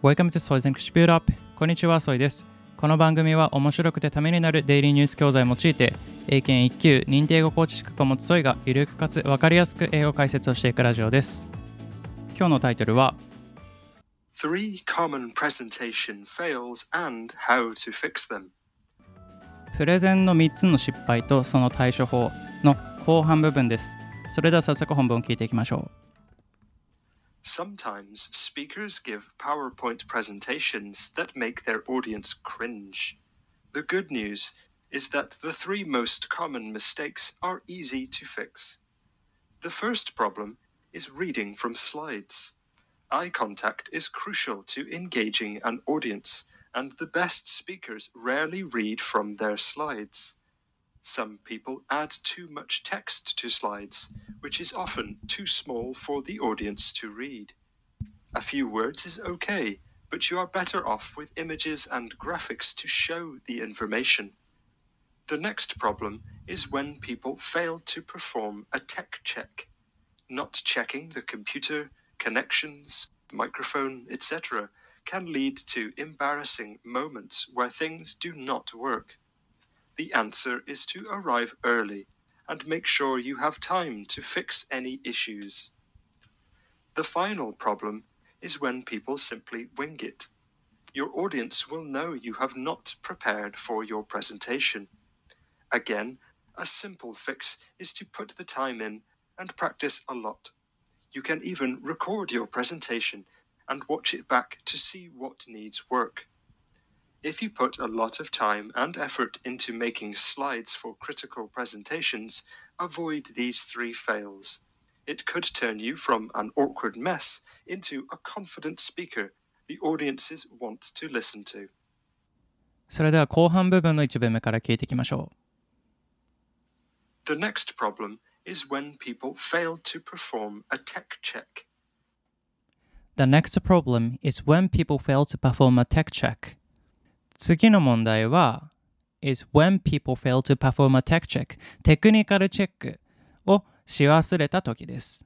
Welcome to Soy's English Build Up こんにちは、ソイです。この番組は面白くてためになるデイリーニュース教材を用いて、英検1級認定英語コーチ資格を持つソイがゆるくかつ分かりやすく英語解説をしていくラジオです。今日のタイトルは Three common presentation fails and how to fix them プレゼンの3つの失敗とその対処法の後半部分です。それでは早速本文を聞いていきましょう。Sometimes speakers give PowerPoint presentations that make their audience cringe. The good news is that the three most common mistakes are easy to fix. The first problem is reading from slides. Eye contact is crucial to engaging an audience, and the best speakers rarely read from their slides. Some people add too much text to slides, which is often too small for the audience to read. A few words is okay, but you are better off with images and graphics to show the information. The next problem is when people fail to perform a tech check. Not checking the computer, connections, microphone, etc., can lead to embarrassing moments where things do not work. The answer is to arrive early and make sure you have time to fix any issues. The final problem is when people simply wing it. Your audience will know you have not prepared for your presentation. Again, a simple fix is to put the time in and practice a lot. You can even record your presentation and watch it back to see what needs work. If you put a lot of time and effort into making slides for critical presentations, avoid these three fails. It could turn you from an awkward mess into a confident speaker the audiences want to listen to. それでは後半部分の一文目から聞いていきましょう。The next problem is when people fail to perform a tech check. The next problem is when people fail to perform a tech check. 次の問題は is when people fail to perform a tech check テクニカルチェックをし忘れた時です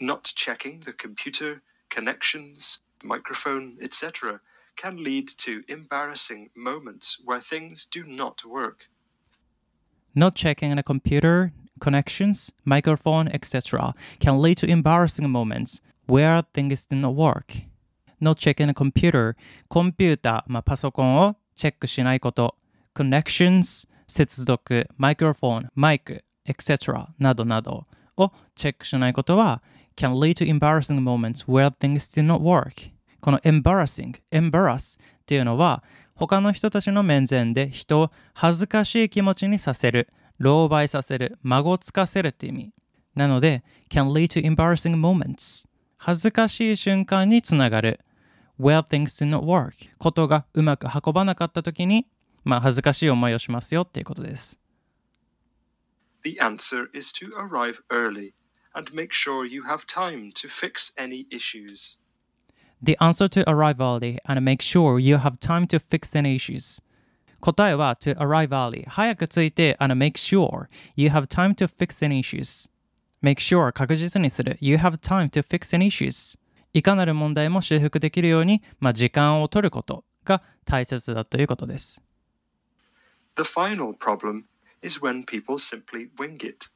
Not checking the computer, connections, microphone, etc. can lead to embarrassing moments where things do not work. Not checking the computer, connections, microphone, etc. can lead to embarrassing moments where things do not work. No checking a computer コンピューター、まあ、パソコンをチェックしないこと connections 接続マイクロフォンマイク etc などなどをチェックしないことは can lead to embarrassing moments where things did not work この embarrassing embarrass っていうのは他の人たちの面前で人を恥ずかしい気持ちにさせる狼狽させる孫つかせるって意味なので can lead to embarrassing moments 恥ずかしい瞬間につながる where things do not work ことがうまく運ばなかった時に、まあ、恥ずかしい思いをしますよっていうことです。The answer is to arrive early and make sure you have time to fix any issues. The answer to arrive early and make sure you have time to fix any issues. 答えは to arrive early 早く着いて and make sure you have time to fix any issues. Make sure 確実にする you have time to fix any issues. いかなる問題も修復できるように、まあ、時間を取ることが大切だということです。The final problem is when people simply wing it.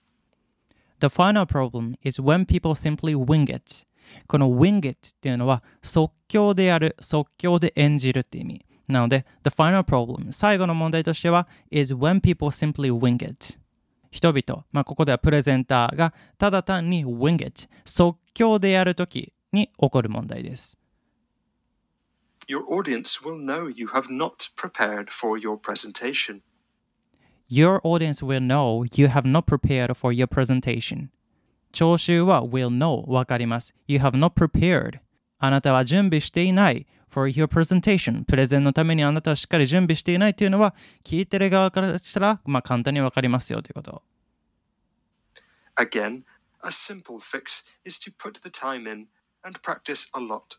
The final problem is when people simply wing it. この wing it っていうのは即興でやる、即興で演じるって意味。なので、the final problem 最後の問題としては is when people simply wing it. 人々、まあ、ここではプレゼンターがただ単に wing it 即興でやるときに起こる問題です。Your audience will know you have not prepared for your presentation. Your audience will know you have not prepared for your presentation. 聴衆は will know わかります。You have not prepared. あなたは準備していない for your presentation. プレゼンのためにあなたはしっかり準備していないというのは聞いてる側からしたら、まあ、簡単にわかりますよということ。Again, a simple fix is to put the time in and practice a lot.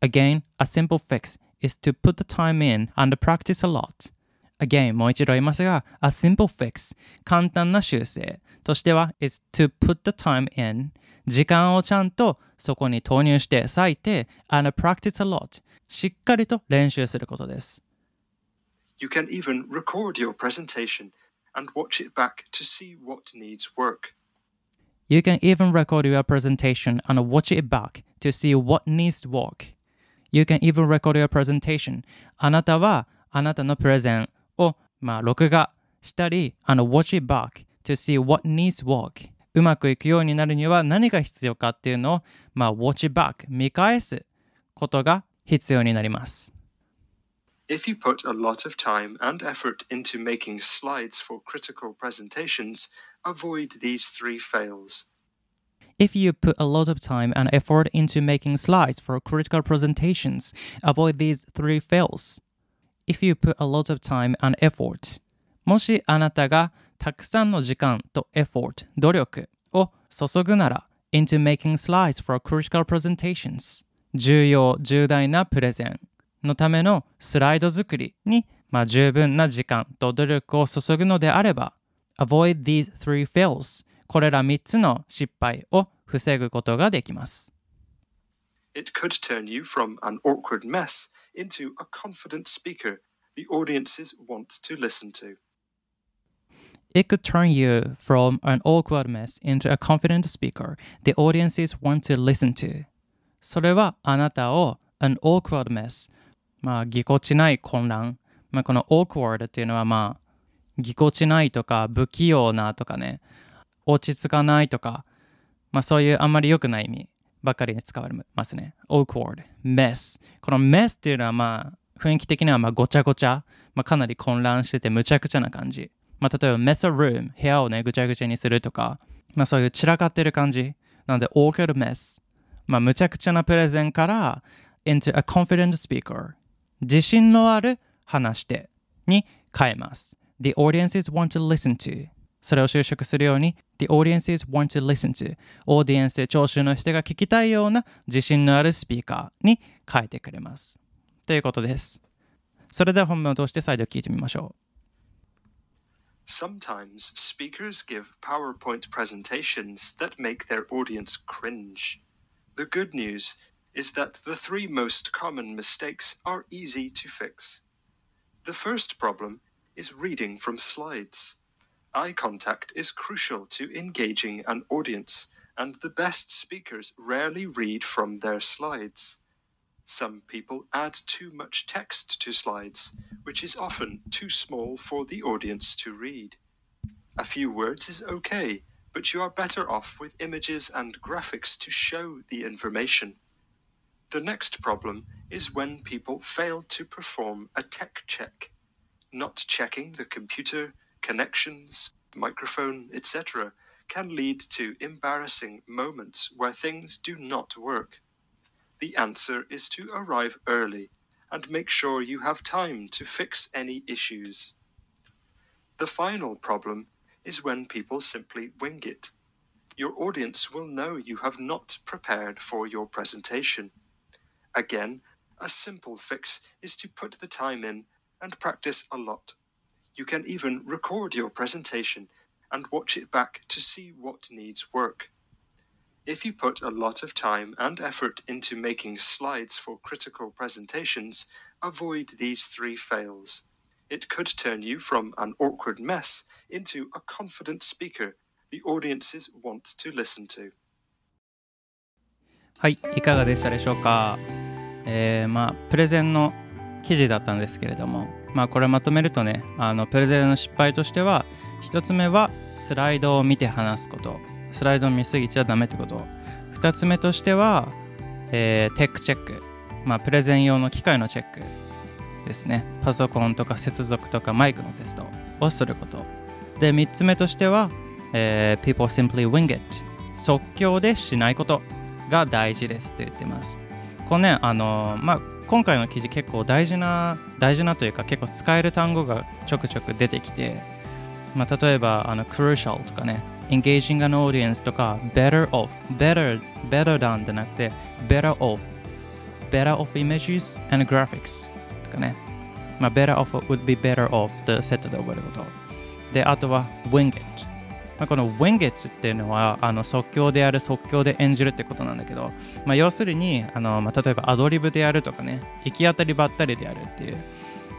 Again, a simple fix is to put the time in and practice a lot. Again, もう一度言いますが、a simple fix 簡単な修正としては is to put the time in 時間をちゃんと そこに投入して割いて and practice a lot しっかりと練習することです You can even record your presentation and watch it back to see what needs work. You can even record your presentation and watch it back to see what needs work. You can even record your presentation. あなたはあなたのプレゼンを、まあ、録画したり、and watch it back to see what needs work. うまくいくようになるには何が必要かっていうのを、まあ、watch it back 見返すことが必要になります。If you put a lot of time and effort into making slides for critical presentations, avoid these three fails. If you put a lot of time and effort into making slides for critical presentations, avoid these three fails. If you put a lot of time and effort もしあなたがたくさんの時間と effort 努力を注ぐなら into making slides for critical presentations 重要重大なプレゼンのためのスライド作りに、まあ、十分な時間と努力を注ぐのであれば avoid these three fails これら3つの失敗を防ぐことができます。It could turn you from an awkward mess into a confident speaker the audiences want to listen to. It could turn you from an awkward mess into a confident speaker the audiences want to listen to. それはあなたを an awkward mess まあ、ぎこちない混乱。まあ、この awkward っていうのはまあ、 ぎこちないとか、不器用なとかね、落ち着かないとか、まあ、そういうあんまり良くない意味ばっかりに使われますね。awkward, mess。この mess っていうのはまあ、雰囲気的にはまあごちゃごちゃ、まあ、かなり混乱しててむちゃくちゃな感じ。まあ、例えば mess a room、部屋をね、ぐちゃぐちゃにするとか、まあ、そういう散らかってる感じ。なので awkward mess。まあ、むちゃくちゃなプレゼンから into a confident speaker。自信のある話し手に変えます。The audiences want to listen to それを修飾するように The audiences want to listen to オーディエンス聴衆の人が聞きたいような自信のあるスピーカーに変えてくれます。ということです。それでは本文を通して再度聞いてみましょう。Sometimes speakers give PowerPoint presentations that make their audience cringe. The good news is that the three most common mistakes are easy to fix. The first problem is reading from slides. Eye contact is crucial to engaging an audience, and the best speakers rarely read from their slides. Some people add too much text to slides, which is often too small for the audience to read. A few words is okay, but you are better off with images and graphics to show the information. The next problem is when people fail to perform a tech check, not checking the computer, connections, microphone, etc., can lead to embarrassing moments where things do not work. The answer is to arrive early and make sure you have time to fix any issues. The final problem is when people simply wing it. Your audience will know you have not prepared for your presentation. Again, a simple fix is to put the time in and practice a lot. You can even record your presentation and watch it back to see what needs work. If you put a lot of time and effort into making slides for critical presentations, avoid these three fails. It could turn you from an awkward mess into a confident speaker the audiences want to listen to. はい、いかがでしたでしょうか。えー、まあプレゼンの 記事だったんですけれども、まあこれまとめるとね、あのプレゼンの失敗としては、1つ目はスライドを見て話すこと、スライドを見すぎちゃダメってこと。2つ目としては、えー、テックチェック、まあプレゼン用の機械のチェックですね。パソコンとか接続とかマイクのテストをすること。で、3つ目としては、えー、people simply wing it 即興でしないことが大事ですと言ってます。こね、あのまあ、今回の記事結構大事な、大事なというか結構使える単語がちょくちょく出てきて、まあ、例えば、あの、crucial とかね、engaging an audience とか、better off、better、better than じゃなくて、better off、better off images and graphics とかね、まあ、better off would be better off とセットで覚えること。で、あとは wing it。ま、この wing it っていうのはあの即興でやる即興で演じるってことなんだけど、まあ、要するにあの、まあ、例えばアドリブでやるとかね行き当たりばったりでやるっていう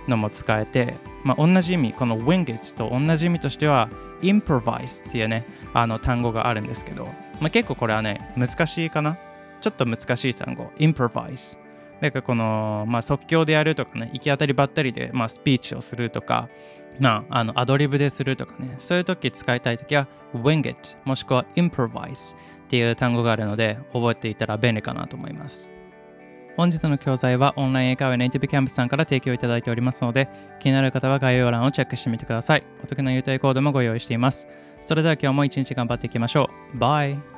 のも使えて、まあ、同じ意味この wing it と同じ意味としては improvise っていうねあの単語があるんですけど、まあ、結構これはね難しいかな？ちょっと難しい単語 improvise だかこの、まあ、即興でやるとかね行き当たりばったりで、まあ、スピーチをするとかまあ、あのアドリブでするとかねそういう時使いたい時は wing it もしくは improvise っていう単語があるので覚えていたら便利かなと思います。本日の教材はオンライン英会話ネイティブキャンプさんから提供いただいておりますので気になる方は概要欄をチェックしてみてください。お得な優待コードもご用意しています。それでは今日も一日頑張っていきましょう。バイ